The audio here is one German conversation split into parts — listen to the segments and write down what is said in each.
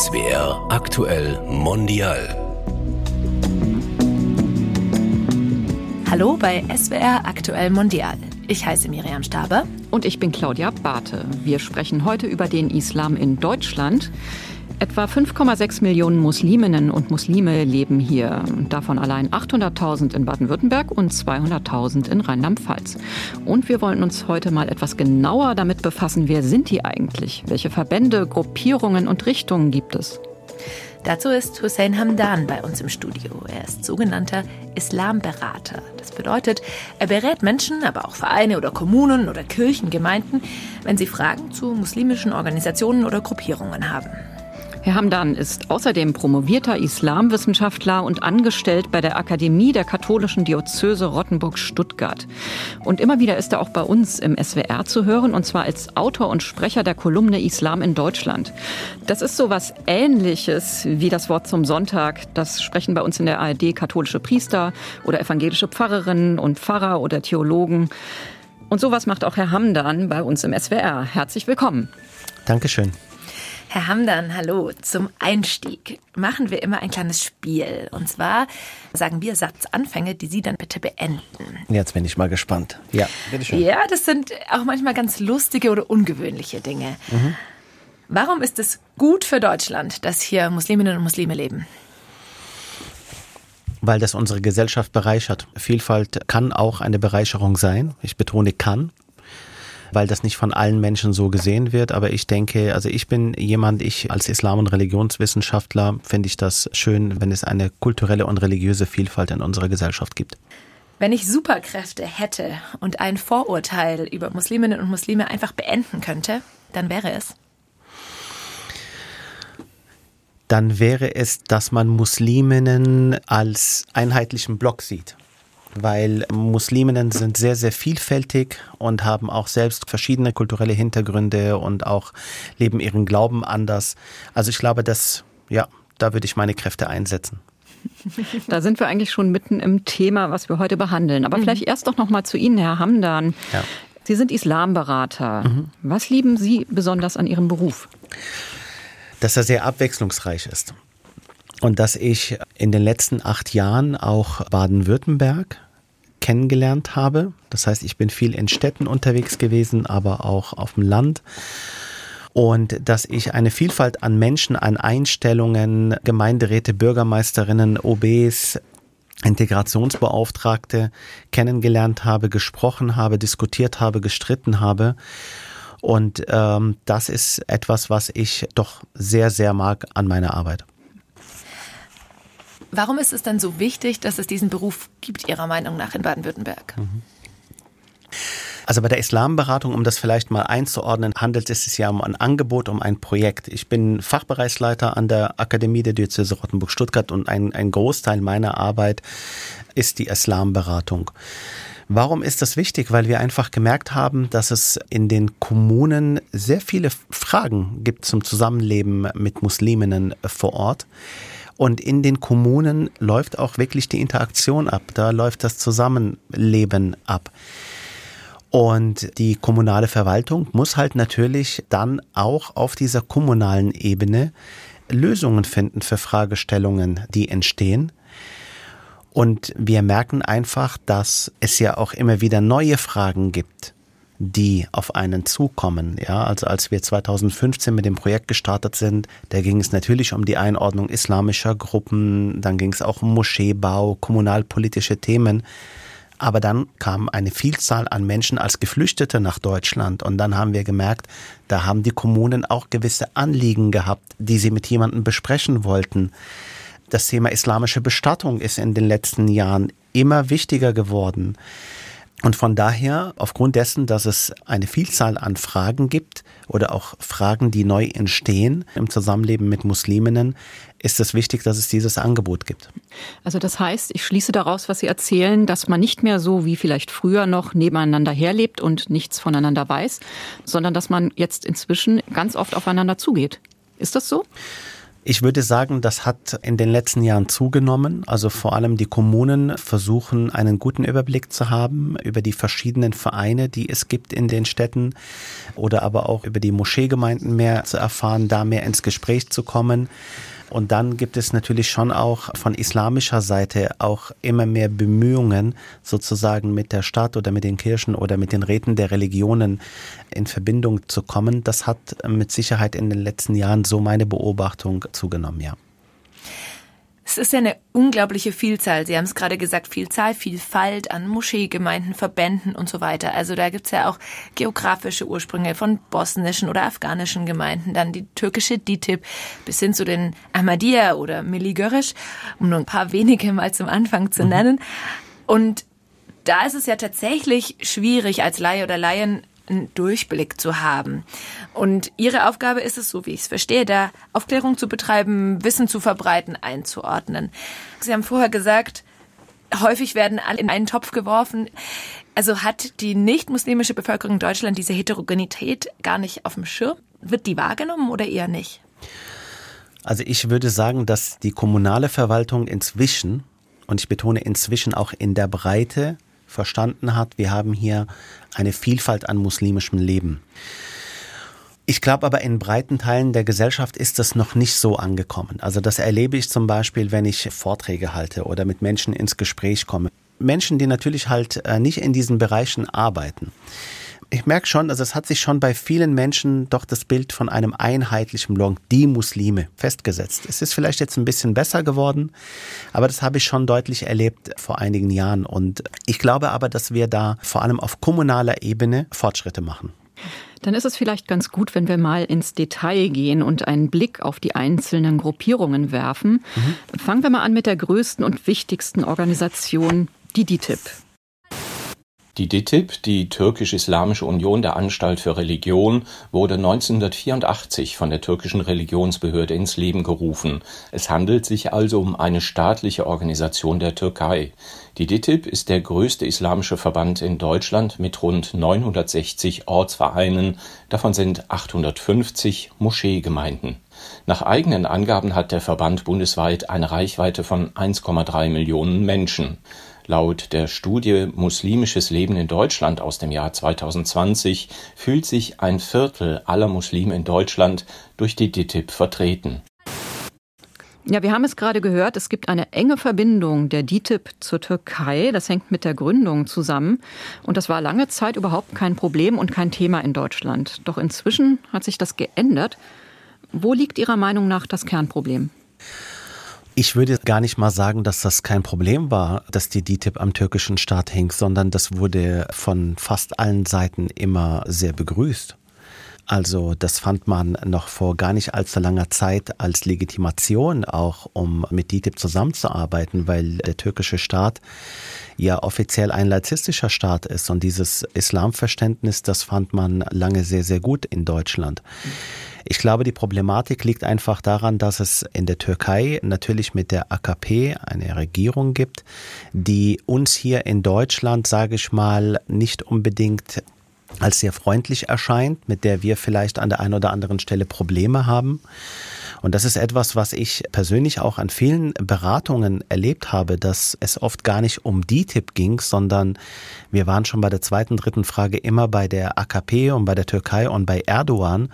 SWR aktuell mondial. Hallo bei SWR aktuell mondial. Ich heiße Miriam Staber. Und ich bin Claudia Barthe. Wir sprechen heute über den Islam in Deutschland. Etwa 5,6 Millionen Musliminnen und Muslime leben hier. Davon allein 800.000 in Baden-Württemberg und 200.000 in Rheinland-Pfalz. Und wir wollen uns heute mal etwas genauer damit befassen, wer sind die eigentlich? Welche Verbände, Gruppierungen und Richtungen gibt es? Dazu ist Hussein Hamdan bei uns im Studio. Er ist sogenannter Islamberater. Das bedeutet, er berät Menschen, aber auch Vereine oder Kommunen oder Kirchengemeinden, wenn sie Fragen zu muslimischen Organisationen oder Gruppierungen haben. Herr Hamdan ist außerdem promovierter Islamwissenschaftler und angestellt bei der Akademie der katholischen Diözese Rottenburg-Stuttgart. Und immer wieder ist er auch bei uns im SWR zu hören, und zwar als Autor und Sprecher der Kolumne Islam in Deutschland. Das ist so was Ähnliches wie das Wort zum Sonntag. Das sprechen bei uns in der ARD katholische Priester oder evangelische Pfarrerinnen und Pfarrer oder Theologen. Und sowas macht auch Herr Hamdan bei uns im SWR. Herzlich willkommen. Dankeschön. Herr Hamdan, hallo. Zum Einstieg machen wir immer ein kleines Spiel. Und zwar sagen wir Satzanfänge, die Sie dann bitte beenden. Jetzt bin ich mal gespannt. Ja, bitteschön. Ja, das sind auch manchmal ganz lustige oder ungewöhnliche Dinge. Mhm. Warum ist es gut für Deutschland, dass hier Musliminnen und Muslime leben? Weil das unsere Gesellschaft bereichert. Vielfalt kann auch eine Bereicherung sein. Ich betone kann weil das nicht von allen Menschen so gesehen wird. Aber ich denke, also ich bin jemand, ich als Islam- und Religionswissenschaftler finde ich das schön, wenn es eine kulturelle und religiöse Vielfalt in unserer Gesellschaft gibt. Wenn ich Superkräfte hätte und ein Vorurteil über Musliminnen und Muslime einfach beenden könnte, dann wäre es. Dann wäre es, dass man Musliminnen als einheitlichen Block sieht weil Musliminnen sind sehr, sehr vielfältig und haben auch selbst verschiedene kulturelle Hintergründe und auch leben ihren Glauben anders. Also ich glaube, dass, ja, da würde ich meine Kräfte einsetzen. Da sind wir eigentlich schon mitten im Thema, was wir heute behandeln. Aber mhm. vielleicht erst doch noch mal zu Ihnen, Herr Hamdan. Ja. Sie sind Islamberater. Mhm. Was lieben Sie besonders an Ihrem Beruf? Dass er sehr abwechslungsreich ist und dass ich in den letzten acht Jahren auch Baden-Württemberg kennengelernt habe. Das heißt, ich bin viel in Städten unterwegs gewesen, aber auch auf dem Land. Und dass ich eine Vielfalt an Menschen, an Einstellungen, Gemeinderäte, Bürgermeisterinnen, OBs, Integrationsbeauftragte kennengelernt habe, gesprochen habe, diskutiert habe, gestritten habe. Und ähm, das ist etwas, was ich doch sehr, sehr mag an meiner Arbeit. Warum ist es denn so wichtig, dass es diesen Beruf gibt, Ihrer Meinung nach, in Baden-Württemberg? Mhm. Also bei der Islamberatung, um das vielleicht mal einzuordnen, handelt es sich ja um ein Angebot, um ein Projekt. Ich bin Fachbereichsleiter an der Akademie der Diözese Rottenburg-Stuttgart und ein, ein Großteil meiner Arbeit ist die Islamberatung. Warum ist das wichtig? Weil wir einfach gemerkt haben, dass es in den Kommunen sehr viele Fragen gibt zum Zusammenleben mit Musliminnen vor Ort. Und in den Kommunen läuft auch wirklich die Interaktion ab. Da läuft das Zusammenleben ab. Und die kommunale Verwaltung muss halt natürlich dann auch auf dieser kommunalen Ebene Lösungen finden für Fragestellungen, die entstehen. Und wir merken einfach, dass es ja auch immer wieder neue Fragen gibt die auf einen zukommen. Ja, also als wir 2015 mit dem Projekt gestartet sind, da ging es natürlich um die Einordnung islamischer Gruppen, dann ging es auch um Moscheebau, kommunalpolitische Themen. Aber dann kam eine Vielzahl an Menschen als Geflüchtete nach Deutschland und dann haben wir gemerkt, da haben die Kommunen auch gewisse Anliegen gehabt, die sie mit jemandem besprechen wollten. Das Thema islamische Bestattung ist in den letzten Jahren immer wichtiger geworden. Und von daher, aufgrund dessen, dass es eine Vielzahl an Fragen gibt oder auch Fragen, die neu entstehen im Zusammenleben mit Musliminnen, ist es wichtig, dass es dieses Angebot gibt. Also das heißt, ich schließe daraus, was Sie erzählen, dass man nicht mehr so wie vielleicht früher noch nebeneinander herlebt und nichts voneinander weiß, sondern dass man jetzt inzwischen ganz oft aufeinander zugeht. Ist das so? Ich würde sagen, das hat in den letzten Jahren zugenommen. Also vor allem die Kommunen versuchen, einen guten Überblick zu haben über die verschiedenen Vereine, die es gibt in den Städten oder aber auch über die Moscheegemeinden mehr zu erfahren, da mehr ins Gespräch zu kommen. Und dann gibt es natürlich schon auch von islamischer Seite auch immer mehr Bemühungen, sozusagen mit der Stadt oder mit den Kirchen oder mit den Räten der Religionen in Verbindung zu kommen. Das hat mit Sicherheit in den letzten Jahren so meine Beobachtung zugenommen, ja. Es ist ja eine unglaubliche Vielzahl. Sie haben es gerade gesagt, Vielzahl, Vielfalt an Moscheegemeinden, Verbänden und so weiter. Also da gibt's ja auch geografische Ursprünge von bosnischen oder afghanischen Gemeinden, dann die türkische DITIB bis hin zu den Ahmadiyya oder Miligörisch, um nur ein paar wenige mal zum Anfang zu mhm. nennen. Und da ist es ja tatsächlich schwierig als Laie oder Laien einen Durchblick zu haben. Und Ihre Aufgabe ist es, so wie ich es verstehe, da Aufklärung zu betreiben, Wissen zu verbreiten, einzuordnen. Sie haben vorher gesagt, häufig werden alle in einen Topf geworfen. Also hat die nicht-muslimische Bevölkerung in Deutschland diese Heterogenität gar nicht auf dem Schirm? Wird die wahrgenommen oder eher nicht? Also ich würde sagen, dass die kommunale Verwaltung inzwischen, und ich betone inzwischen auch in der Breite, verstanden hat, wir haben hier eine Vielfalt an muslimischem Leben. Ich glaube aber in breiten Teilen der Gesellschaft ist das noch nicht so angekommen. Also das erlebe ich zum Beispiel, wenn ich Vorträge halte oder mit Menschen ins Gespräch komme. Menschen, die natürlich halt äh, nicht in diesen Bereichen arbeiten ich merke schon, also es hat sich schon bei vielen Menschen doch das Bild von einem einheitlichen Blanc, die Muslime, festgesetzt. Es ist vielleicht jetzt ein bisschen besser geworden, aber das habe ich schon deutlich erlebt vor einigen Jahren. Und ich glaube aber, dass wir da vor allem auf kommunaler Ebene Fortschritte machen. Dann ist es vielleicht ganz gut, wenn wir mal ins Detail gehen und einen Blick auf die einzelnen Gruppierungen werfen. Mhm. Fangen wir mal an mit der größten und wichtigsten Organisation, die DITIB. Die DİTİB, die Türkisch-Islamische Union der Anstalt für Religion, wurde 1984 von der türkischen Religionsbehörde ins Leben gerufen. Es handelt sich also um eine staatliche Organisation der Türkei. Die DİTİB ist der größte islamische Verband in Deutschland mit rund 960 Ortsvereinen, davon sind 850 Moscheegemeinden. Nach eigenen Angaben hat der Verband bundesweit eine Reichweite von 1,3 Millionen Menschen. Laut der Studie Muslimisches Leben in Deutschland aus dem Jahr 2020 fühlt sich ein Viertel aller Muslime in Deutschland durch die DITIB vertreten. Ja, wir haben es gerade gehört, es gibt eine enge Verbindung der DITIB zur Türkei. Das hängt mit der Gründung zusammen. Und das war lange Zeit überhaupt kein Problem und kein Thema in Deutschland. Doch inzwischen hat sich das geändert. Wo liegt Ihrer Meinung nach das Kernproblem? Ich würde gar nicht mal sagen, dass das kein Problem war, dass die DITIB am türkischen Staat hing, sondern das wurde von fast allen Seiten immer sehr begrüßt. Also das fand man noch vor gar nicht allzu langer Zeit als Legitimation auch, um mit DITIB zusammenzuarbeiten, weil der türkische Staat ja offiziell ein laizistischer Staat ist und dieses Islamverständnis, das fand man lange sehr, sehr gut in Deutschland. Ich glaube, die Problematik liegt einfach daran, dass es in der Türkei natürlich mit der AKP eine Regierung gibt, die uns hier in Deutschland, sage ich mal, nicht unbedingt als sehr freundlich erscheint, mit der wir vielleicht an der einen oder anderen Stelle Probleme haben. Und das ist etwas, was ich persönlich auch an vielen Beratungen erlebt habe, dass es oft gar nicht um die Tipp ging, sondern wir waren schon bei der zweiten, dritten Frage immer bei der AKP und bei der Türkei und bei Erdogan.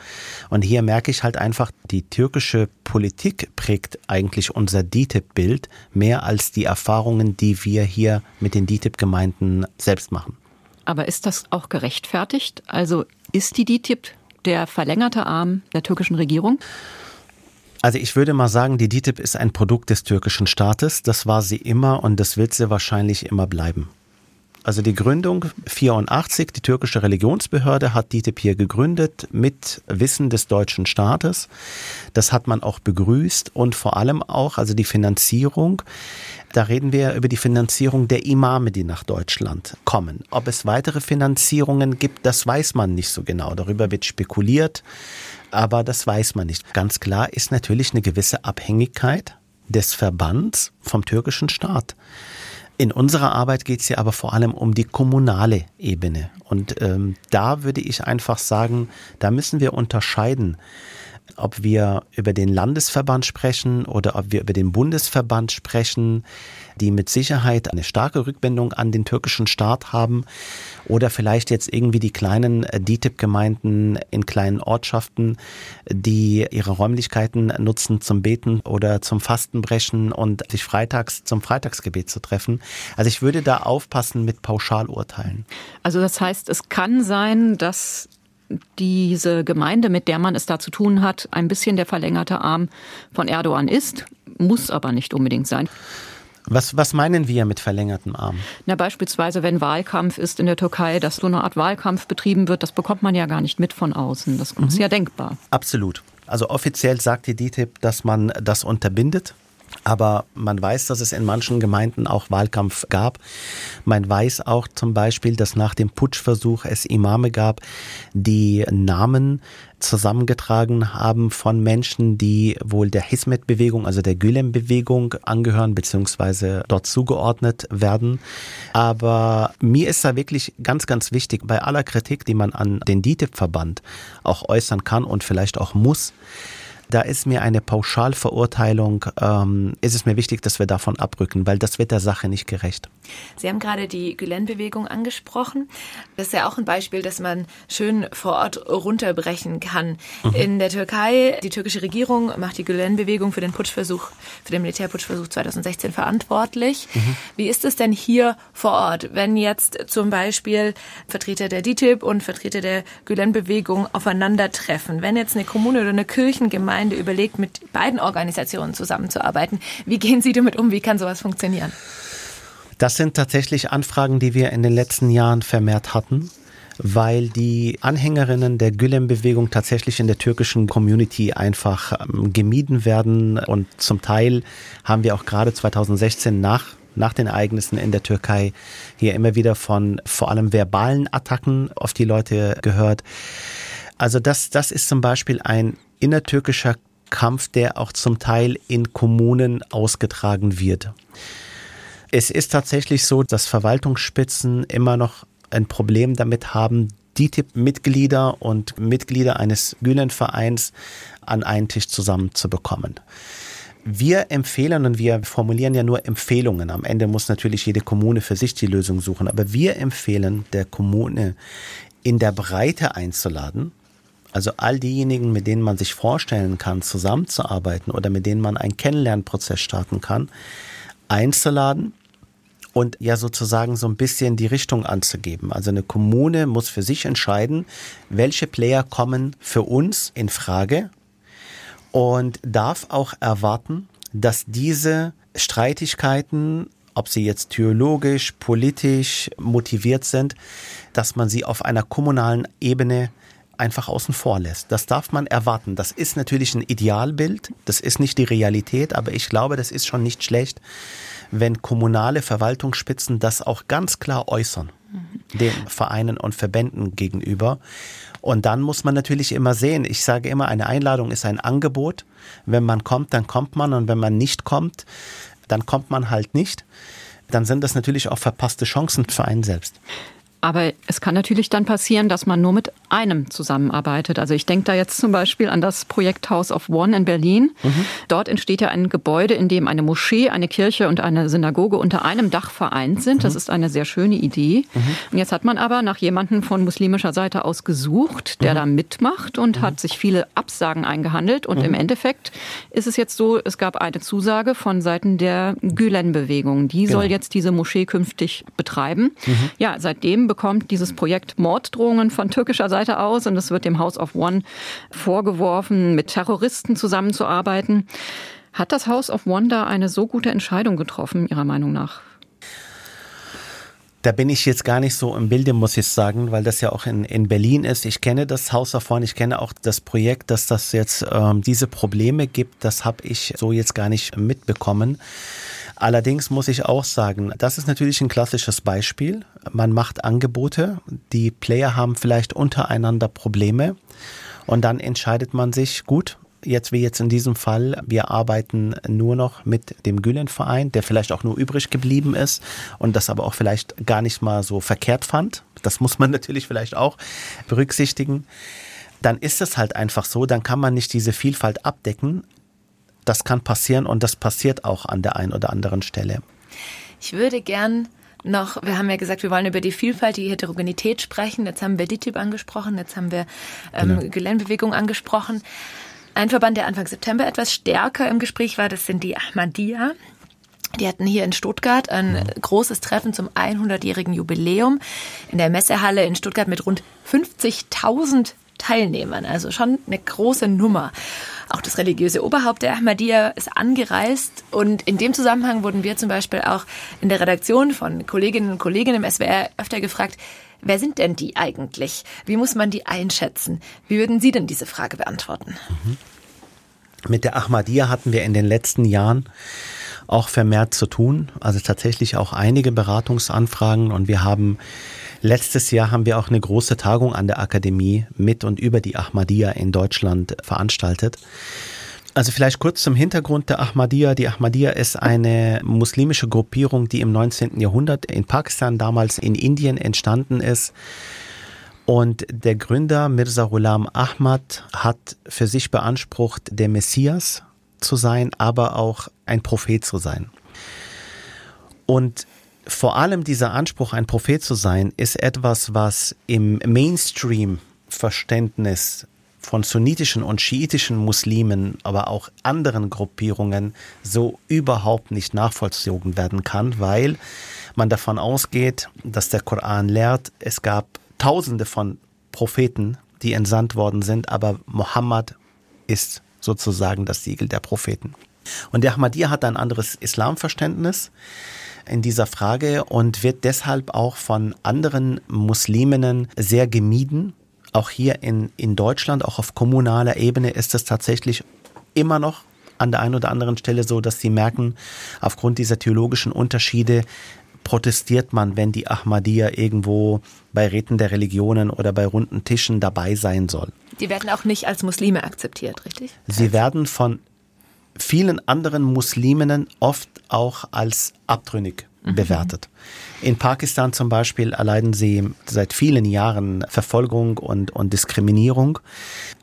Und hier merke ich halt einfach, die türkische Politik prägt eigentlich unser DITIB-Bild mehr als die Erfahrungen, die wir hier mit den DITIB-Gemeinden selbst machen. Aber ist das auch gerechtfertigt? Also ist die DITIB der verlängerte Arm der türkischen Regierung? Also ich würde mal sagen, die DITIB ist ein Produkt des türkischen Staates. Das war sie immer und das wird sie wahrscheinlich immer bleiben. Also die Gründung 84, die türkische Religionsbehörde hat hier gegründet mit Wissen des deutschen Staates. Das hat man auch begrüßt und vor allem auch, also die Finanzierung. Da reden wir über die Finanzierung der Imame, die nach Deutschland kommen. Ob es weitere Finanzierungen gibt, das weiß man nicht so genau. Darüber wird spekuliert aber das weiß man nicht. Ganz klar ist natürlich eine gewisse Abhängigkeit des Verbands vom türkischen Staat. In unserer Arbeit geht es ja aber vor allem um die kommunale Ebene. Und ähm, da würde ich einfach sagen, da müssen wir unterscheiden. ob wir über den Landesverband sprechen oder ob wir über den Bundesverband sprechen, die mit Sicherheit eine starke Rückbindung an den türkischen Staat haben oder vielleicht jetzt irgendwie die kleinen äh, DITIB-Gemeinden in kleinen Ortschaften, die ihre Räumlichkeiten nutzen zum Beten oder zum Fastenbrechen und sich freitags zum Freitagsgebet zu treffen. Also ich würde da aufpassen mit Pauschalurteilen. Also das heißt, es kann sein, dass diese Gemeinde, mit der man es da zu tun hat, ein bisschen der verlängerte Arm von Erdogan ist, muss aber nicht unbedingt sein. Was, was meinen wir mit verlängertem Arm? Na, beispielsweise, wenn Wahlkampf ist in der Türkei, dass so eine Art Wahlkampf betrieben wird, das bekommt man ja gar nicht mit von außen. Das mhm. ist ja denkbar. Absolut. Also offiziell sagt die DTIP, dass man das unterbindet. Aber man weiß, dass es in manchen Gemeinden auch Wahlkampf gab. Man weiß auch zum Beispiel, dass nach dem Putschversuch es Imame gab, die Namen zusammengetragen haben von Menschen, die wohl der Hismet-Bewegung, also der Gülen-Bewegung angehören bzw. dort zugeordnet werden. Aber mir ist da wirklich ganz, ganz wichtig, bei aller Kritik, die man an den DITIB-Verband auch äußern kann und vielleicht auch muss, da ist mir eine Pauschalverurteilung, ähm, ist es mir wichtig, dass wir davon abrücken, weil das wird der Sache nicht gerecht. Sie haben gerade die Gülen-Bewegung angesprochen. Das ist ja auch ein Beispiel, dass man schön vor Ort runterbrechen kann. Mhm. In der Türkei, die türkische Regierung macht die Gülen-Bewegung für den Putschversuch, für den Militärputschversuch 2016 verantwortlich. Mhm. Wie ist es denn hier vor Ort, wenn jetzt zum Beispiel Vertreter der DITIB und Vertreter der Gülen-Bewegung aufeinandertreffen? Wenn jetzt eine Kommune oder eine Kirchengemeinde Gemeinde überlegt, mit beiden Organisationen zusammenzuarbeiten. Wie gehen Sie damit um? Wie kann sowas funktionieren? Das sind tatsächlich Anfragen, die wir in den letzten Jahren vermehrt hatten weil die Anhängerinnen der Gülen-Bewegung tatsächlich in der türkischen Community einfach ähm, gemieden werden und zum Teil haben wir auch gerade 2016 nach nach den Ereignissen in der Türkei hier immer wieder von vor allem verbalen Attacken auf die Leute gehört. Also das, das ist zum Beispiel ein innertürkischer Kampf, der auch zum Teil in Kommunen ausgetragen wird. Es ist tatsächlich so, dass Verwaltungsspitzen immer noch ein Problem damit haben, DITIB-Mitglieder und Mitglieder eines Gülen-Vereins an einen Tisch zusammenzubekommen. Wir empfehlen und wir formulieren ja nur Empfehlungen. Am Ende muss natürlich jede Kommune für sich die Lösung suchen. Aber wir empfehlen der Kommune in der Breite einzuladen, also all diejenigen, mit denen man sich vorstellen kann, zusammenzuarbeiten oder mit denen man einen Kennenlernprozess starten kann, einzuladen und ja sozusagen so ein bisschen die Richtung anzugeben. Also eine Kommune muss für sich entscheiden, welche Player kommen für uns in Frage und darf auch erwarten, dass diese Streitigkeiten, ob sie jetzt theologisch, politisch motiviert sind, dass man sie auf einer kommunalen Ebene einfach außen vor lässt. Das darf man erwarten. Das ist natürlich ein Idealbild, das ist nicht die Realität, aber ich glaube, das ist schon nicht schlecht, wenn kommunale Verwaltungsspitzen das auch ganz klar äußern, den Vereinen und Verbänden gegenüber. Und dann muss man natürlich immer sehen, ich sage immer, eine Einladung ist ein Angebot. Wenn man kommt, dann kommt man und wenn man nicht kommt, dann kommt man halt nicht. Dann sind das natürlich auch verpasste Chancen für einen selbst. Aber es kann natürlich dann passieren, dass man nur mit einem zusammenarbeitet. Also ich denke da jetzt zum Beispiel an das Projekt House of One in Berlin. Mhm. Dort entsteht ja ein Gebäude, in dem eine Moschee, eine Kirche und eine Synagoge unter einem Dach vereint sind. Mhm. Das ist eine sehr schöne Idee. Mhm. Und jetzt hat man aber nach jemandem von muslimischer Seite aus gesucht, der mhm. da mitmacht und hat sich viele Absagen eingehandelt. Und im mhm. Endeffekt ist es jetzt so, es gab eine Zusage von Seiten der Gülen-Bewegung. Die genau. soll jetzt diese Moschee künftig betreiben. Mhm. Ja, seitdem bekommt dieses Projekt Morddrohungen von türkischer Seite aus und es wird dem House of One vorgeworfen, mit Terroristen zusammenzuarbeiten. Hat das House of One da eine so gute Entscheidung getroffen, Ihrer Meinung nach? Da bin ich jetzt gar nicht so im Bilde, muss ich sagen, weil das ja auch in, in Berlin ist. Ich kenne das Haus davon, ich kenne auch das Projekt, dass das jetzt ähm, diese Probleme gibt. Das habe ich so jetzt gar nicht mitbekommen. Allerdings muss ich auch sagen, das ist natürlich ein klassisches Beispiel. Man macht Angebote, die Player haben vielleicht untereinander Probleme und dann entscheidet man sich, gut, jetzt wie jetzt in diesem Fall, wir arbeiten nur noch mit dem Gülen-Verein, der vielleicht auch nur übrig geblieben ist und das aber auch vielleicht gar nicht mal so verkehrt fand. Das muss man natürlich vielleicht auch berücksichtigen. dann ist es halt einfach so, dann kann man nicht diese Vielfalt abdecken. Das kann passieren und das passiert auch an der einen oder anderen Stelle. Ich würde gern noch, wir haben ja gesagt, wir wollen über die Vielfalt, die Heterogenität sprechen. Jetzt haben wir DITIB angesprochen, jetzt haben wir ähm, genau. Geländbewegung angesprochen. Ein Verband, der Anfang September etwas stärker im Gespräch war, das sind die Ahmadiyya. Die hatten hier in Stuttgart ein großes Treffen zum 100-jährigen Jubiläum in der Messehalle in Stuttgart mit rund 50.000 Teilnehmern. Also schon eine große Nummer. Auch das religiöse Oberhaupt der Ahmadiyya ist angereist und in dem Zusammenhang wurden wir zum Beispiel auch in der Redaktion von Kolleginnen und Kollegen im SWR öfter gefragt, wer sind denn die eigentlich? Wie muss man die einschätzen? Wie würden Sie denn diese Frage beantworten? Mhm. Mit der Ahmadiyya hatten wir in den letzten Jahren auch vermehrt zu tun, also tatsächlich auch einige Beratungsanfragen und wir haben Letztes Jahr haben wir auch eine große Tagung an der Akademie mit und über die Ahmadiyya in Deutschland veranstaltet. Also vielleicht kurz zum Hintergrund der Ahmadiyya. Die Ahmadiyya ist eine muslimische Gruppierung, die im 19. Jahrhundert in Pakistan, damals in Indien entstanden ist. Und der Gründer Mirza Ghulam Ahmad hat für sich beansprucht, der Messias zu sein, aber auch ein Prophet zu sein. Und vor allem dieser Anspruch, ein Prophet zu sein, ist etwas, was im Mainstream-Verständnis von sunnitischen und schiitischen Muslimen, aber auch anderen Gruppierungen so überhaupt nicht nachvollzogen werden kann, weil man davon ausgeht, dass der Koran lehrt, es gab tausende von Propheten, die entsandt worden sind, aber Mohammed ist sozusagen das Siegel der Propheten. Und der Ahmadiyya hat ein anderes Islamverständnis in dieser Frage und wird deshalb auch von anderen Musliminnen sehr gemieden. Auch hier in, in Deutschland, auch auf kommunaler Ebene ist es tatsächlich immer noch an der einen oder anderen Stelle so, dass sie merken, aufgrund dieser theologischen Unterschiede protestiert man, wenn die Ahmadiyya irgendwo bei Räten der Religionen oder bei runden Tischen dabei sein soll. Die werden auch nicht als Muslime akzeptiert, richtig? Sie werden von vielen anderen Musliminnen oft auch als abtrünnig mhm. bewertet. In Pakistan zum Beispiel erleiden sie seit vielen Jahren Verfolgung und, und Diskriminierung.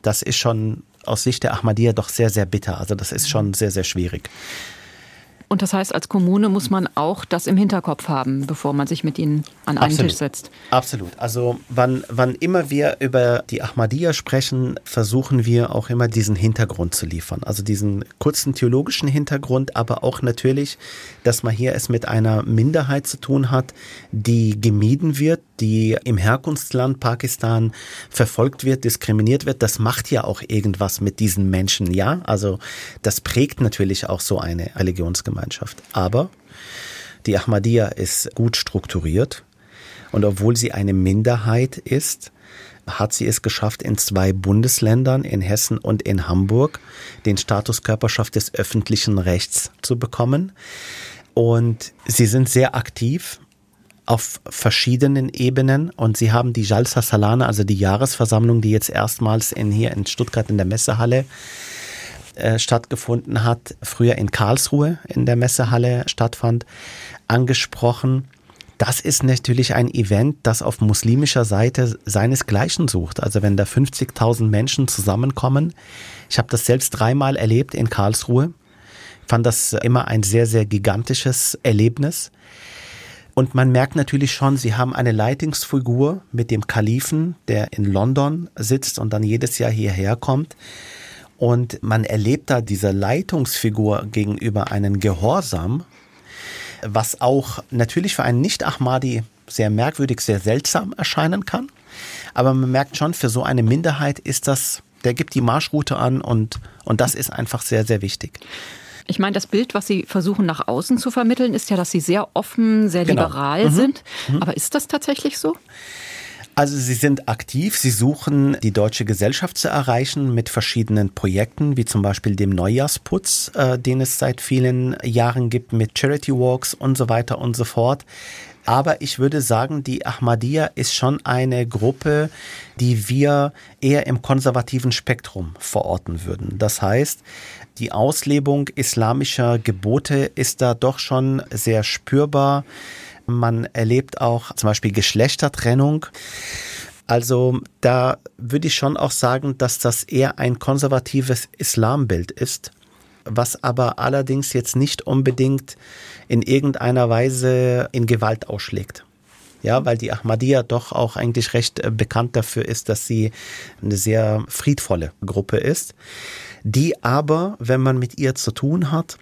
Das ist schon aus Sicht der Ahmadiyya doch sehr, sehr bitter. Also das ist schon sehr, sehr schwierig. Und das heißt, als Kommune muss man auch das im Hinterkopf haben, bevor man sich mit ihnen an einen Absolut. Tisch setzt. Absolut. Also wann, wann immer wir über die Ahmadiyya sprechen, versuchen wir auch immer diesen Hintergrund zu liefern. Also diesen kurzen theologischen Hintergrund, aber auch natürlich, dass man hier es mit einer Minderheit zu tun hat, die gemieden wird, die im Herkunftsland Pakistan verfolgt wird, diskriminiert wird. Das macht ja auch irgendwas mit diesen Menschen, ja. Also das prägt natürlich auch so eine Religionsgemeinschaft. Gemeinschaft. Aber die Ahmadiyya ist gut strukturiert und obwohl sie eine Minderheit ist, hat sie es geschafft, in zwei Bundesländern, in Hessen und in Hamburg, den Status Körperschaft des öffentlichen Rechts zu bekommen. Und sie sind sehr aktiv auf verschiedenen Ebenen und sie haben die Jalsa Salana, also die Jahresversammlung, die jetzt erstmals in, hier in Stuttgart in der Messehalle äh, stattgefunden hat, früher in Karlsruhe in der Messehalle stattfand, angesprochen. Das ist natürlich ein Event, das auf muslimischer Seite seinesgleichen sucht. Also wenn da 50.000 Menschen zusammenkommen. Ich habe das selbst dreimal erlebt in Karlsruhe. Fand das immer ein sehr, sehr gigantisches Erlebnis. Und man merkt natürlich schon, sie haben eine Leitungsfigur mit dem Kalifen, der in London sitzt und dann jedes Jahr hierher kommt. Und man erlebt da diese Leitungsfigur gegenüber einen Gehorsam, was auch natürlich für einen Nicht-Ahmadi sehr merkwürdig, sehr seltsam erscheinen kann. Aber man merkt schon, für so eine Minderheit ist das, der gibt die Marschroute an und, und das ist einfach sehr, sehr wichtig. Ich meine, das Bild, was Sie versuchen nach außen zu vermitteln, ist ja, dass Sie sehr offen, sehr genau. liberal mhm. sind. Mhm. Aber ist das tatsächlich so? Also Sie sind aktiv, Sie suchen die deutsche Gesellschaft zu erreichen mit verschiedenen Projekten, wie zum Beispiel dem Neujahrsputz, äh, den es seit vielen Jahren gibt, mit Charity Walks und so weiter und so fort. Aber ich würde sagen, die Ahmadiyya ist schon eine Gruppe, die wir eher im konservativen Spektrum verorten würden. Das heißt, die Auslebung islamischer Gebote ist da doch schon sehr spürbar. Man erlebt auch zum Beispiel Geschlechtertrennung. Also da würde ich schon auch sagen, dass das eher ein konservatives Islambild ist, was aber allerdings jetzt nicht unbedingt in irgendeiner Weise in Gewalt ausschlägt. Ja, weil die Ahmadiyya doch auch eigentlich recht äh, bekannt dafür ist, dass sie eine sehr friedvolle Gruppe ist, die aber, wenn man mit ihr zu tun hat,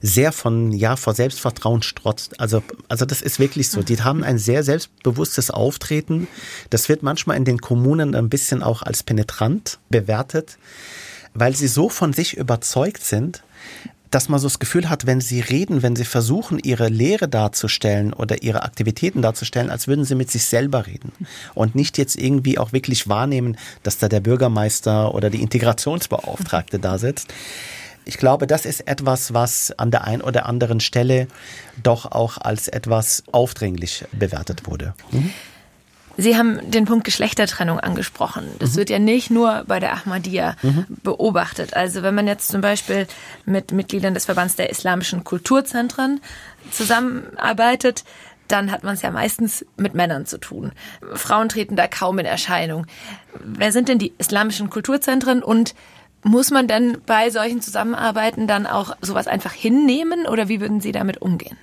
sehr von, ja, vor Selbstvertrauen strotzt. Also, also das ist wirklich so. Die haben ein sehr selbstbewusstes Auftreten. Das wird manchmal in den Kommunen ein bisschen auch als penetrant bewertet, weil sie so von sich überzeugt sind, dass man so das Gefühl hat, wenn sie reden, wenn sie versuchen, ihre Lehre darzustellen oder ihre Aktivitäten darzustellen, als würden sie mit sich selber reden und nicht jetzt irgendwie auch wirklich wahrnehmen, dass da der Bürgermeister oder die Integrationsbeauftragte da sitzt ich glaube, das ist etwas, was an der einen oder anderen Stelle doch auch als etwas aufdringlich bewertet wurde. Mhm. Sie haben den Punkt Geschlechtertrennung angesprochen. Das mhm. wird ja nicht nur bei der Ahmadiyya mhm. beobachtet. Also wenn man jetzt zum Beispiel mit Mitgliedern des Verbands der islamischen Kulturzentren zusammenarbeitet, dann hat man es ja meistens mit Männern zu tun. Frauen treten da kaum in Erscheinung. Wer sind denn die islamischen Kulturzentren und muss man denn bei solchen Zusammenarbeiten dann auch sowas einfach hinnehmen oder wie würden Sie damit umgehen?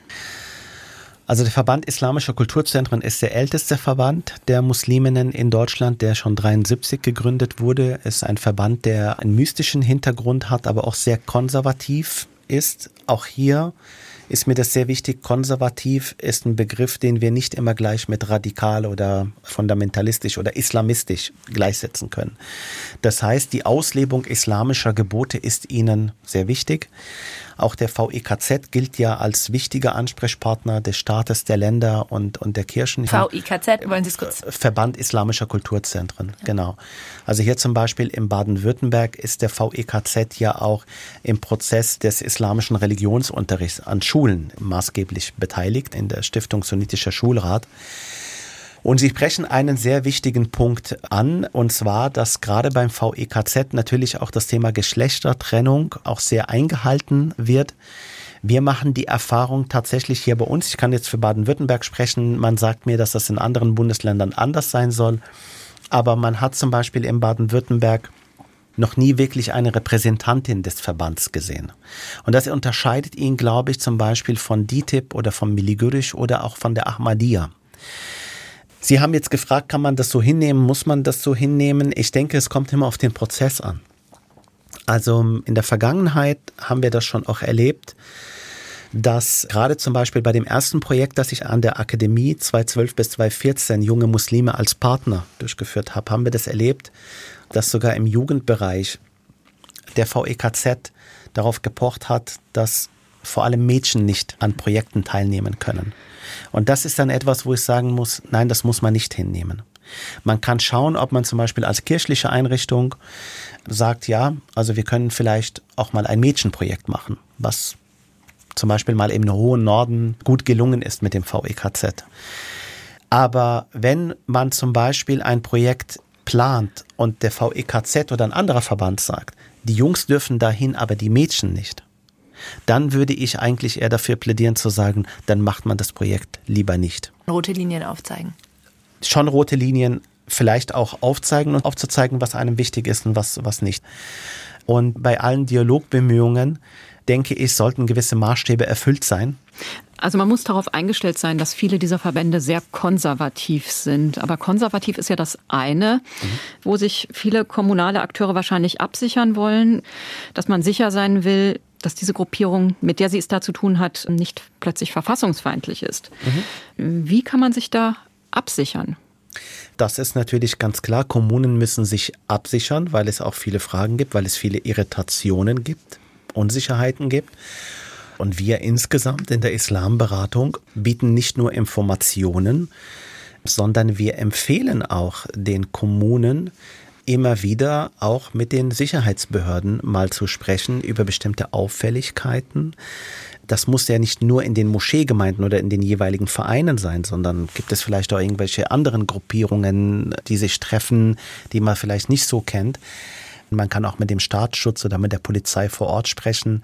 Also der Verband Islamischer Kulturzentren ist der älteste Verband der Musliminnen in Deutschland, der schon 73 gegründet wurde. Ist ein Verband, der einen mystischen Hintergrund hat, aber auch sehr konservativ ist. Auch hier ist mir das sehr wichtig. Konservativ ist ein Begriff, den wir nicht immer gleich mit radikal oder fundamentalistisch oder islamistisch gleichsetzen können. Das heißt, die Auslebung islamischer Gebote ist ihnen sehr wichtig. Auch der VIKZ gilt ja als wichtiger Ansprechpartner des Staates, der Länder und, und der Kirchen. VIKZ, wollen Sie es kurz? Verband Islamischer Kulturzentren, ja. genau. Also hier zum Beispiel in Baden-Württemberg ist der VIKZ ja auch im Prozess des islamischen Religionsunterrichts an Schulen maßgeblich beteiligt in der Stiftung Sunnitischer Schulrat. Und Sie sprechen einen sehr wichtigen Punkt an, und zwar, dass gerade beim VEKZ natürlich auch das Thema Geschlechtertrennung auch sehr eingehalten wird. Wir machen die Erfahrung tatsächlich hier bei uns, ich kann jetzt für Baden-Württemberg sprechen, man sagt mir, dass das in anderen Bundesländern anders sein soll, aber man hat zum Beispiel in Baden-Württemberg noch nie wirklich eine Repräsentantin des Verbands gesehen. Und das unterscheidet ihn, glaube ich, zum Beispiel von DITIB oder von Miligürisch oder auch von der Ahmadiyya. Sie haben jetzt gefragt, kann man das so hinnehmen? Muss man das so hinnehmen? Ich denke, es kommt immer auf den Prozess an. Also in der Vergangenheit haben wir das schon auch erlebt, dass gerade zum Beispiel bei dem ersten Projekt, das ich an der Akademie 2012 bis 2014 junge Muslime als Partner durchgeführt habe, haben wir das erlebt, dass sogar im Jugendbereich der VEKZ darauf gepocht hat, dass vor allem Mädchen nicht an Projekten teilnehmen können. Und das ist dann etwas, wo ich sagen muss, nein, das muss man nicht hinnehmen. Man kann schauen, ob man zum Beispiel als kirchliche Einrichtung sagt, ja, also wir können vielleicht auch mal ein Mädchenprojekt machen, was zum Beispiel mal im hohen Norden gut gelungen ist mit dem VEKZ. Aber wenn man zum Beispiel ein Projekt plant und der VEKZ oder ein anderer Verband sagt, die Jungs dürfen dahin, aber die Mädchen nicht, dann würde ich eigentlich eher dafür plädieren zu sagen, dann macht man das Projekt lieber nicht. Rote Linien aufzeigen. Schon rote Linien vielleicht auch aufzeigen und aufzuzeigen, was einem wichtig ist und was, was nicht. Und bei allen Dialogbemühungen, denke ich, sollten gewisse Maßstäbe erfüllt sein. Also man muss darauf eingestellt sein, dass viele dieser Verbände sehr konservativ sind. Aber konservativ ist ja das eine, mhm. wo sich viele kommunale Akteure wahrscheinlich absichern wollen, dass man sicher sein will, dass diese Gruppierung, mit der sie es da zu tun hat, nicht plötzlich verfassungsfeindlich ist. Mhm. Wie kann man sich da absichern? Das ist natürlich ganz klar. Kommunen müssen sich absichern, weil es auch viele Fragen gibt, weil es viele Irritationen gibt, Unsicherheiten gibt. Und wir insgesamt in der Islamberatung bieten nicht nur Informationen, sondern wir empfehlen auch den Kommunen, immer wieder auch mit den Sicherheitsbehörden mal zu sprechen über bestimmte Auffälligkeiten. Das muss ja nicht nur in den Moscheegemeinden oder in den jeweiligen Vereinen sein, sondern gibt es vielleicht auch irgendwelche anderen Gruppierungen, die sich treffen, die man vielleicht nicht so kennt. Man kann auch mit dem Staatsschutz oder mit der Polizei vor Ort sprechen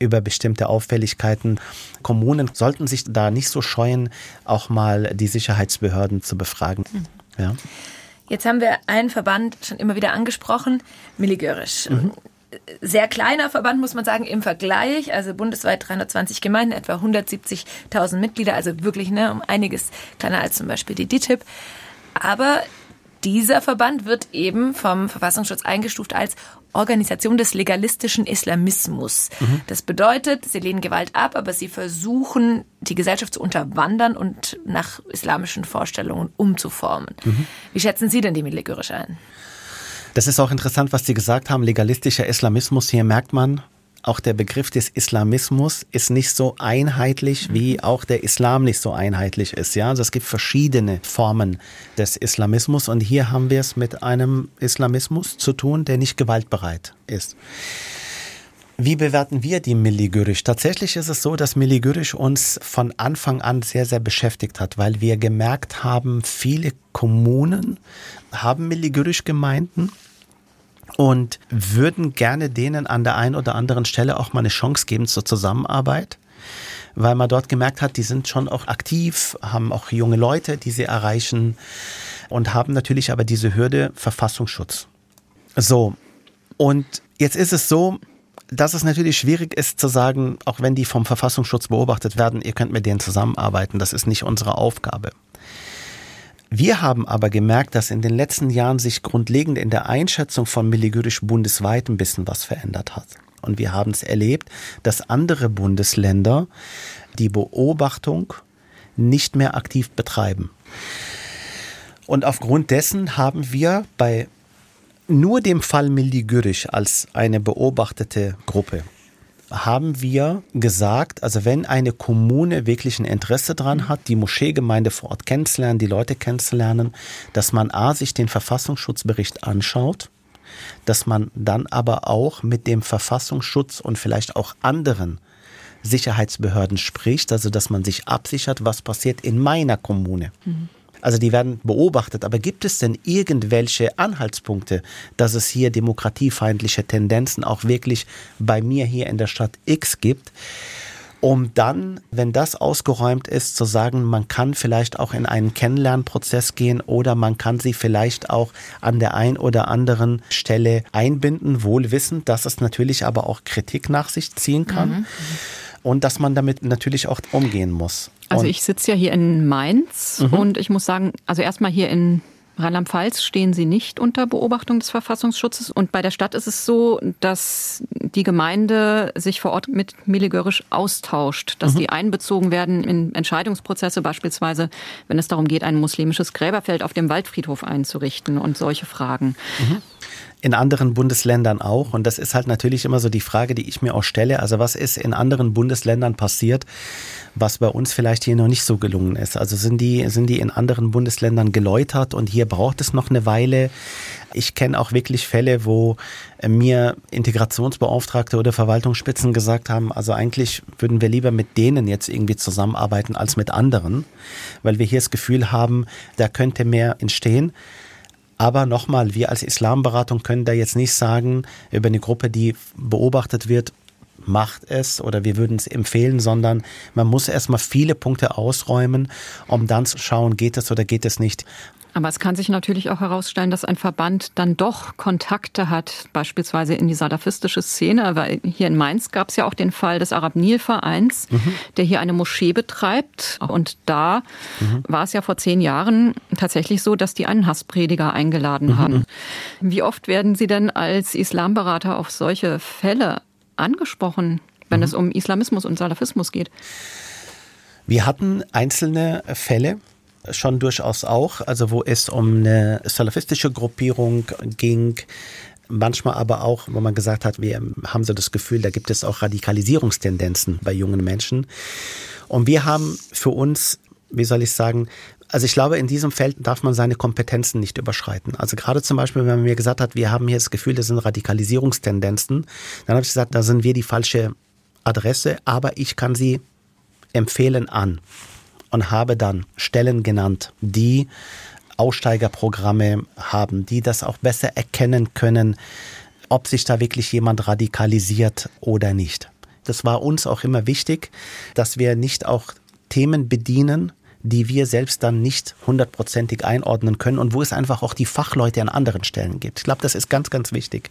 über bestimmte Auffälligkeiten. Kommunen sollten sich da nicht so scheuen, auch mal die Sicherheitsbehörden zu befragen. Ja. Jetzt haben wir einen Verband schon immer wieder angesprochen, Milligörisch. Mhm. Sehr kleiner Verband, muss man sagen, im Vergleich. Also bundesweit 320 Gemeinden, etwa 170.000 Mitglieder, also wirklich ne, um einiges kleiner als zum Beispiel die DITIB. Aber dieser Verband wird eben vom Verfassungsschutz eingestuft als Organisation des legalistischen Islamismus. Mhm. Das bedeutet, sie lehnen Gewalt ab, aber sie versuchen, die Gesellschaft zu unterwandern und nach islamischen Vorstellungen umzuformen. Mhm. Wie schätzen Sie denn die Miligörisch ein? Das ist auch interessant, was Sie gesagt haben. Legalistischer Islamismus, hier merkt man, auch der Begriff des Islamismus ist nicht so einheitlich, wie auch der Islam nicht so einheitlich ist. Ja, also es gibt verschiedene Formen des Islamismus und hier haben wir es mit einem Islamismus zu tun, der nicht gewaltbereit ist. Wie bewerten wir die Milligürisch? Tatsächlich ist es so, dass Milligürisch uns von Anfang an sehr, sehr beschäftigt hat, weil wir gemerkt haben, viele Kommunen haben Milligürisch Gemeinden und würden gerne denen an der einen oder anderen Stelle auch mal eine Chance geben zur Zusammenarbeit, weil man dort gemerkt hat, die sind schon auch aktiv, haben auch junge Leute, die sie erreichen und haben natürlich aber diese Hürde Verfassungsschutz. So, und jetzt ist es so, dass es natürlich schwierig ist zu sagen, auch wenn die vom Verfassungsschutz beobachtet werden, ihr könnt mit denen zusammenarbeiten, das ist nicht unsere Aufgabe. Wir haben aber gemerkt, dass in den letzten Jahren sich grundlegend in der Einschätzung von Miligürisch bundesweit ein bisschen was verändert hat. Und wir haben es erlebt, dass andere Bundesländer die Beobachtung nicht mehr aktiv betreiben. Und aufgrund dessen haben wir bei nur dem Fall Mildigürisch als eine beobachtete Gruppe haben wir gesagt, also wenn eine Kommune wirklich ein Interesse daran hat, die Moscheegemeinde vor Ort kennenzulernen, die Leute kennenzulernen, dass man A, sich den Verfassungsschutzbericht anschaut, dass man dann aber auch mit dem Verfassungsschutz und vielleicht auch anderen Sicherheitsbehörden spricht, also dass man sich absichert, was passiert in meiner Kommune. Mhm. Also die werden beobachtet. Aber gibt es denn irgendwelche Anhaltspunkte, dass es hier demokratiefeindliche Tendenzen auch wirklich bei mir hier in der Stadt X gibt? um dann, wenn das ausgeräumt ist, zu sagen, man kann vielleicht auch in einen Kennenlernprozess gehen oder man kann sie vielleicht auch an der ein oder anderen Stelle einbinden, wohl wissend, dass es natürlich aber auch Kritik nach sich ziehen kann. Mhm und dass man damit natürlich auch umgehen muss. Also ich sitze ja hier in Mainz mhm. und ich muss sagen, also erstmal hier in Rheinland-Pfalz stehen sie nicht unter Beobachtung des Verfassungsschutzes. Und bei der Stadt ist es so, dass die Gemeinde sich vor Ort mit Miligörisch austauscht, dass mhm. die einbezogen werden in Entscheidungsprozesse, beispielsweise, wenn es darum geht, ein muslimisches Gräberfeld auf dem Waldfriedhof einzurichten und solche Fragen. Mhm in anderen Bundesländern auch. Und das ist halt natürlich immer so die Frage, die ich mir auch stelle. Also was ist in anderen Bundesländern passiert, was bei uns vielleicht hier noch nicht so gelungen ist? Also sind die, sind die in anderen Bundesländern geläutert und hier braucht es noch eine Weile? Ich kenne auch wirklich Fälle, wo mir Integrationsbeauftragte oder Verwaltungsspitzen gesagt haben, also eigentlich würden wir lieber mit denen jetzt irgendwie zusammenarbeiten als mit anderen, weil wir hier das Gefühl haben, da könnte mehr entstehen. Aber nochmal, wir als Islamberatung können da jetzt nicht sagen, über eine Gruppe, die beobachtet wird, macht es oder wir würden es empfehlen, sondern man muss erstmal viele Punkte ausräumen, um dann zu schauen, geht es oder geht es nicht. Aber es kann sich natürlich auch herausstellen, dass ein Verband dann doch Kontakte hat, beispielsweise in die salafistische Szene, weil hier in Mainz gab es ja auch den Fall des Arab-Nil-Vereins, mhm. der hier eine Moschee betreibt. Und da mhm. war es ja vor zehn Jahren tatsächlich so, dass die einen Hassprediger eingeladen mhm. haben. Wie oft werden Sie denn als Islamberater auf solche Fälle angesprochen, wenn es mhm. um Islamismus und Salafismus geht? Wir hatten einzelne Fälle, schon durchaus auch, also wo es um eine salafistische Gruppierung ging, manchmal aber auch, wo man gesagt hat, wir haben so das Gefühl, da gibt es auch Radikalisierungstendenzen bei jungen Menschen. Und wir haben für uns, wie soll ich sagen, also ich glaube, in diesem Feld darf man seine Kompetenzen nicht überschreiten. Also gerade zum Beispiel, wenn man mir gesagt hat, wir haben hier das Gefühl, das sind Radikalisierungstendenzen, dann habe ich gesagt, da sind wir die falsche Adresse, aber ich kann sie empfehlen an und habe dann Stellen genannt, die Aussteigerprogramme haben, die das auch besser erkennen können, ob sich da wirklich jemand radikalisiert oder nicht. Das war uns auch immer wichtig, dass wir nicht auch Themen bedienen, die wir selbst dann nicht hundertprozentig einordnen können und wo es einfach auch die Fachleute an anderen Stellen gibt. Ich glaube, das ist ganz, ganz wichtig.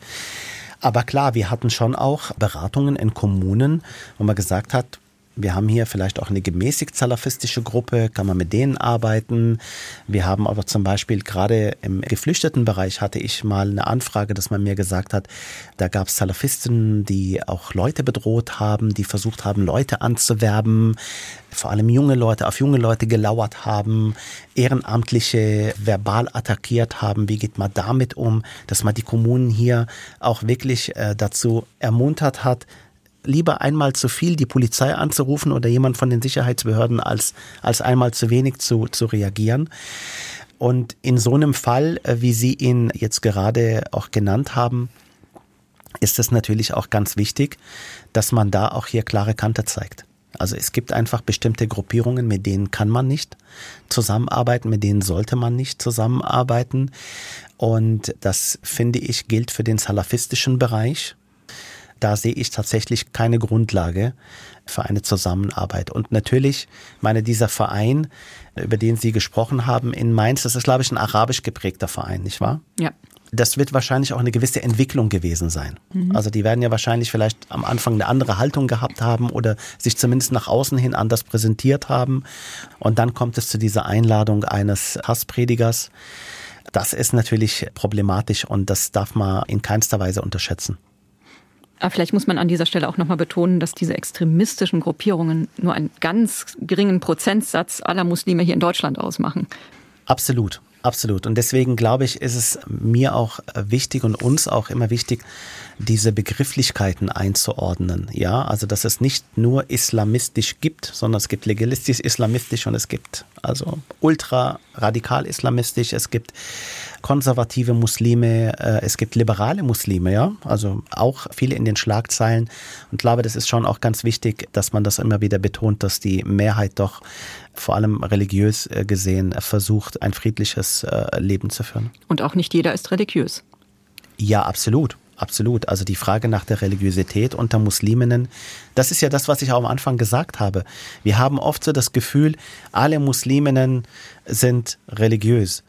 Aber klar, wir hatten schon auch Beratungen in Kommunen, wo man gesagt hat, wir haben hier vielleicht auch eine gemäßigt salafistische Gruppe, kann man mit denen arbeiten. Wir haben aber zum Beispiel gerade im geflüchteten Bereich hatte ich mal eine Anfrage, dass man mir gesagt hat, da gab es Salafisten, die auch Leute bedroht haben, die versucht haben, Leute anzuwerben, vor allem junge Leute, auf junge Leute gelauert haben, Ehrenamtliche verbal attackiert haben. Wie geht man damit um, dass man die Kommunen hier auch wirklich äh, dazu ermuntert hat, lieber einmal zu viel die Polizei anzurufen oder jemand von den Sicherheitsbehörden als, als einmal zu wenig zu, zu reagieren. Und in so einem Fall, äh, wie Sie ihn jetzt gerade auch genannt haben, ist es natürlich auch ganz wichtig, dass man da auch hier klare Kante zeigt. Also es gibt einfach bestimmte Gruppierungen, mit denen kann man nicht zusammenarbeiten, mit denen sollte man nicht zusammenarbeiten. Und das finde ich gilt für den salafistischen Bereich da sehe ich tatsächlich keine Grundlage für eine Zusammenarbeit. Und natürlich, meine, dieser Verein, über den Sie gesprochen haben in Mainz, das ist, glaube ich, ein arabisch geprägter Verein, nicht wahr? Ja. Das wird wahrscheinlich auch eine gewisse Entwicklung gewesen sein. Mhm. Also die werden ja wahrscheinlich vielleicht am Anfang eine andere Haltung gehabt haben oder sich zumindest nach außen hin anders präsentiert haben. Und dann kommt es zu dieser Einladung eines Hasspredigers. Das ist natürlich problematisch und das darf man in keinster Weise unterschätzen. Aber vielleicht muss man an dieser Stelle auch nochmal betonen, dass diese extremistischen Gruppierungen nur einen ganz geringen Prozentsatz aller Muslime hier in Deutschland ausmachen. Absolut. Absolut. Und deswegen glaube ich, ist es mir auch wichtig und uns auch immer wichtig, diese Begrifflichkeiten einzuordnen. Ja, also dass es nicht nur islamistisch gibt, sondern es gibt legalistisch islamistisch und es gibt also ultra radikal islamistisch, es gibt konservative Muslime, äh, es gibt liberale Muslime, ja, also auch viele in den Schlagzeilen. Und ich glaube, das ist schon auch ganz wichtig, dass man das immer wieder betont, dass die Mehrheit doch vor allem religiös äh, gesehen versucht, ein friedliches äh, Leben zu führen. Und auch nicht jeder ist religiös. Ja, absolut. Absolut. Also die Frage nach der Religiosität unter Musliminnen, das ist ja das, was ich auch am Anfang gesagt habe. Wir haben oft so das Gefühl, alle Musliminnen sind religiös.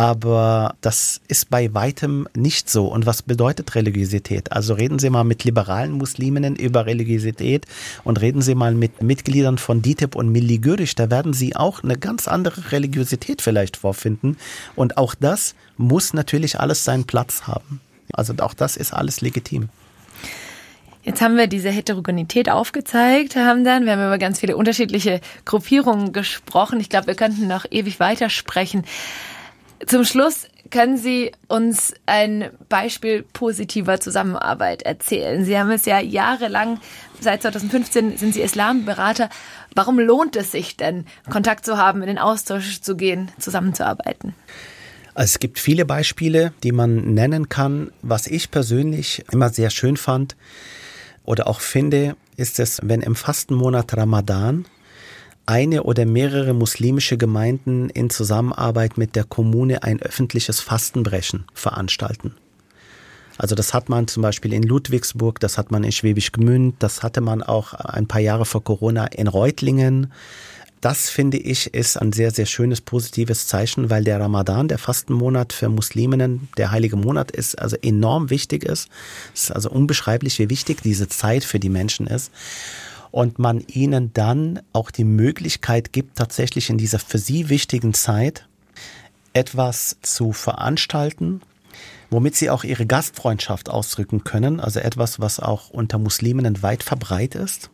Aber das ist bei weitem nicht so. Und was bedeutet Religiosität? Also reden Sie mal mit liberalen Musliminnen über Religiosität und reden Sie mal mit Mitgliedern von DITIB und Milli. Da werden Sie auch eine ganz andere Religiosität vielleicht vorfinden. Und auch das muss natürlich alles seinen Platz haben. Also auch das ist alles legitim. Jetzt haben wir diese Heterogenität aufgezeigt, haben dann, wir haben über ganz viele unterschiedliche Gruppierungen gesprochen. Ich glaube, wir könnten noch ewig weitersprechen. Zum Schluss können Sie uns ein Beispiel positiver Zusammenarbeit erzählen? Sie haben es ja jahrelang, seit 2015 sind Sie Islamberater. Warum lohnt es sich denn, Kontakt zu haben, in den Austausch zu gehen, zusammenzuarbeiten? Also es gibt viele Beispiele, die man nennen kann. Was ich persönlich immer sehr schön fand oder auch finde, ist es, wenn im Fastenmonat Ramadan eine oder mehrere muslimische Gemeinden in Zusammenarbeit mit der Kommune ein öffentliches Fastenbrechen veranstalten. Also das hat man zum Beispiel in Ludwigsburg, das hat man in Schwäbisch Gmünd, das hatte man auch ein paar Jahre vor Corona in Reutlingen. Das finde ich ist ein sehr, sehr schönes, positives Zeichen, weil der Ramadan, der Fastenmonat für Musliminnen, der heilige Monat ist, also enorm wichtig ist. Es ist also unbeschreiblich, wie wichtig diese Zeit für die Menschen ist und man ihnen dann auch die Möglichkeit gibt, tatsächlich in dieser für sie wichtigen Zeit etwas zu veranstalten, womit sie auch ihre Gastfreundschaft ausdrücken können, also etwas, was auch unter Musliminnen weit verbreitet ist.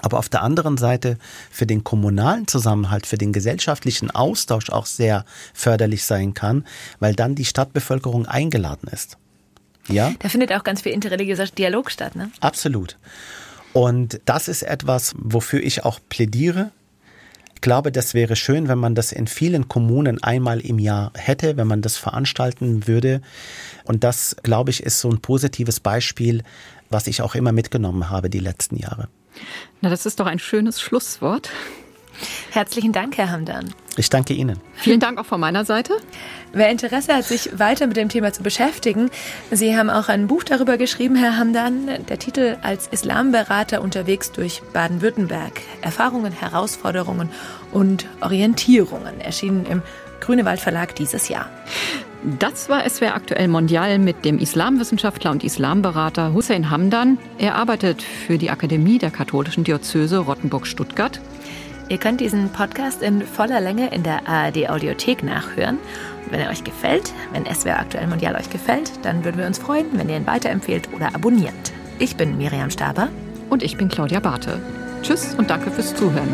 Aber auf der anderen Seite für den kommunalen Zusammenhalt, für den gesellschaftlichen Austausch auch sehr förderlich sein kann, weil dann die Stadtbevölkerung eingeladen ist. Ja? Da findet auch ganz viel interreligiöser Dialog statt, ne? Absolut. Und das ist etwas, wofür ich auch plädiere. Ich glaube, das wäre schön, wenn man das in vielen Kommunen einmal im Jahr hätte, wenn man das veranstalten würde. Und das, glaube ich, ist so ein positives Beispiel, was ich auch immer mitgenommen habe die letzten Jahre. Na, das ist doch ein schönes Schlusswort. Herzlichen Dank, Herr Hamdan. Ich danke Ihnen. Vielen Dank auch von meiner Seite. Wer Interesse hat, sich weiter mit dem Thema zu beschäftigen, Sie haben auch ein Buch darüber geschrieben, Herr Hamdan. Der Titel als Islamberater unterwegs durch Baden-Württemberg. Erfahrungen, Herausforderungen und Orientierungen. Erschienen im Grünewald Verlag dieses Jahr. Das war SWR aktuell Mondial mit dem Islamwissenschaftler und Islamberater Hussein Hamdan. Er arbeitet für die Akademie der katholischen Diözese Rottenburg-Stuttgart. Ihr könnt diesen Podcast in voller Länge in der ARD Audiothek nachhören. Und wenn er euch gefällt, wenn SWR aktuell Mondial euch gefällt, dann würden wir uns freuen, wenn ihr ihn weiterempfehlt oder abonniert. Ich bin Miriam Staber. Und ich bin Claudia Barthe. Tschüss und danke fürs Zuhören.